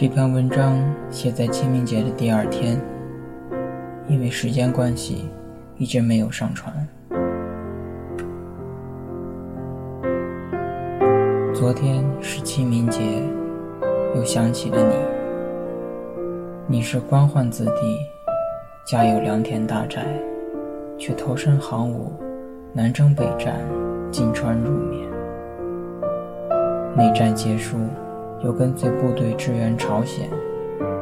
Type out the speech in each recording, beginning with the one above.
这篇文章写在清明节的第二天，因为时间关系，一直没有上传。昨天是清明节，又想起了你。你是官宦子弟，家有良田大宅，却投身行伍，南征北战，金川入缅。内战结束。又跟随部队支援朝鲜，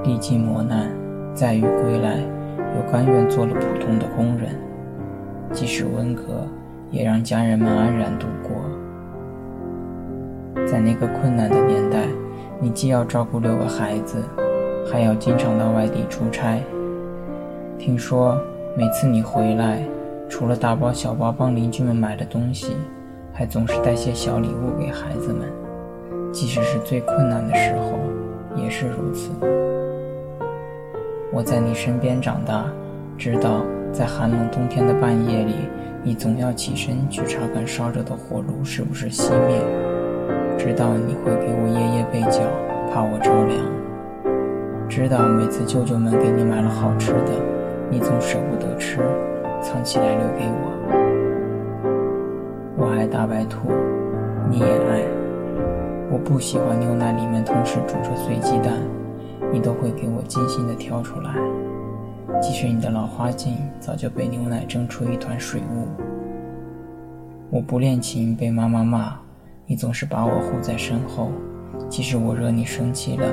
历尽磨难，载誉归来，又甘愿做了普通的工人。即使文革，也让家人们安然度过。在那个困难的年代，你既要照顾六个孩子，还要经常到外地出差。听说每次你回来，除了大包小包帮邻居们买的东西，还总是带些小礼物给孩子们。即使是最困难的时候，也是如此。我在你身边长大，知道在寒冷冬天的半夜里，你总要起身去查看烧着的火炉是不是熄灭；知道你会给我夜夜被角，怕我着凉；知道每次舅舅们给你买了好吃的，你总舍不得吃，藏起来留给我。我爱大白兔，你也爱。我不喜欢牛奶里面同时煮着碎鸡蛋，你都会给我精心的挑出来。即使你的老花镜早就被牛奶蒸出一团水雾。我不练琴被妈妈骂，你总是把我护在身后。即使我惹你生气了，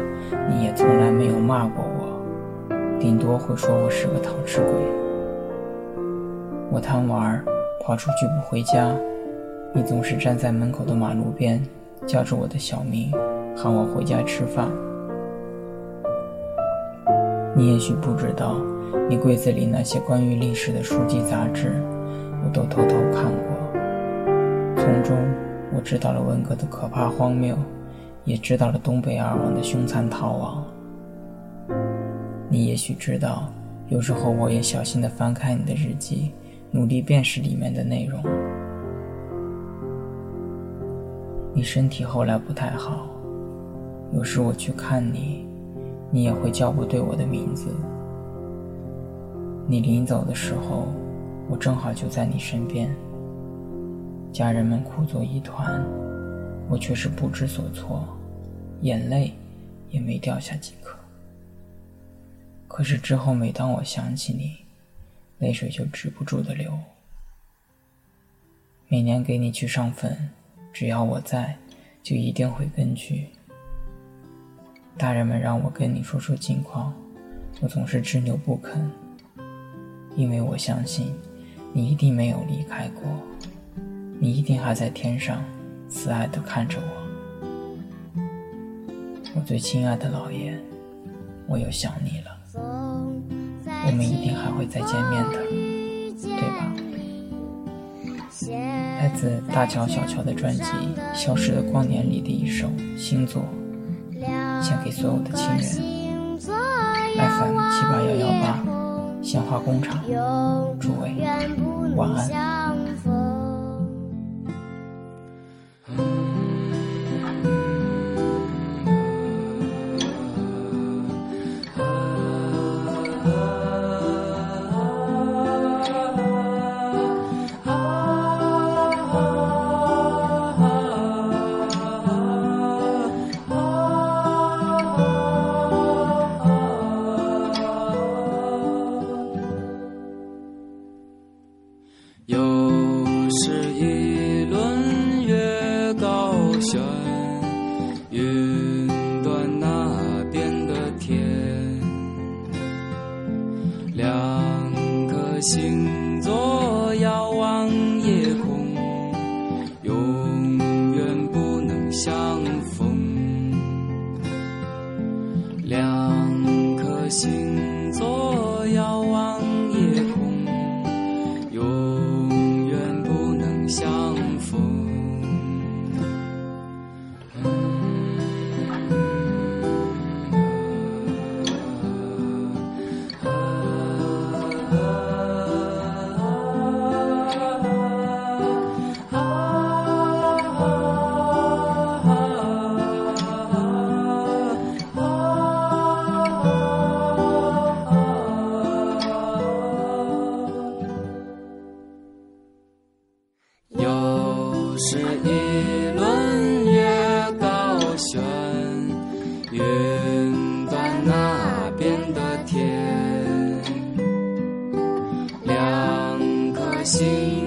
你也从来没有骂过我，顶多会说我是个讨吃鬼。我贪玩，跑出去不回家，你总是站在门口的马路边。叫着我的小名，喊我回家吃饭。你也许不知道，你柜子里那些关于历史的书籍杂志，我都偷偷看过。从中，我知道了文革的可怕荒谬，也知道了东北二王的凶残逃亡。你也许知道，有时候我也小心地翻开你的日记，努力辨识里面的内容。你身体后来不太好，有时我去看你，你也会叫不对我的名字。你临走的时候，我正好就在你身边。家人们哭作一团，我却是不知所措，眼泪也没掉下几颗。可是之后，每当我想起你，泪水就止不住的流。每年给你去上坟。只要我在，就一定会跟去。大人们让我跟你说说近况，我总是执拗不肯，因为我相信你一定没有离开过，你一定还在天上，慈爱的看着我。我最亲爱的老爷，我又想你了，我们一定还会再见面的，自大乔小乔的专辑《消失的光年》里的一首《星座》，献给所有的亲人。FM 七八幺幺八，鲜花工厂，诸位晚安。星座遥望夜空，永远不能相逢。两颗星是一轮月高悬云端那边的天两颗心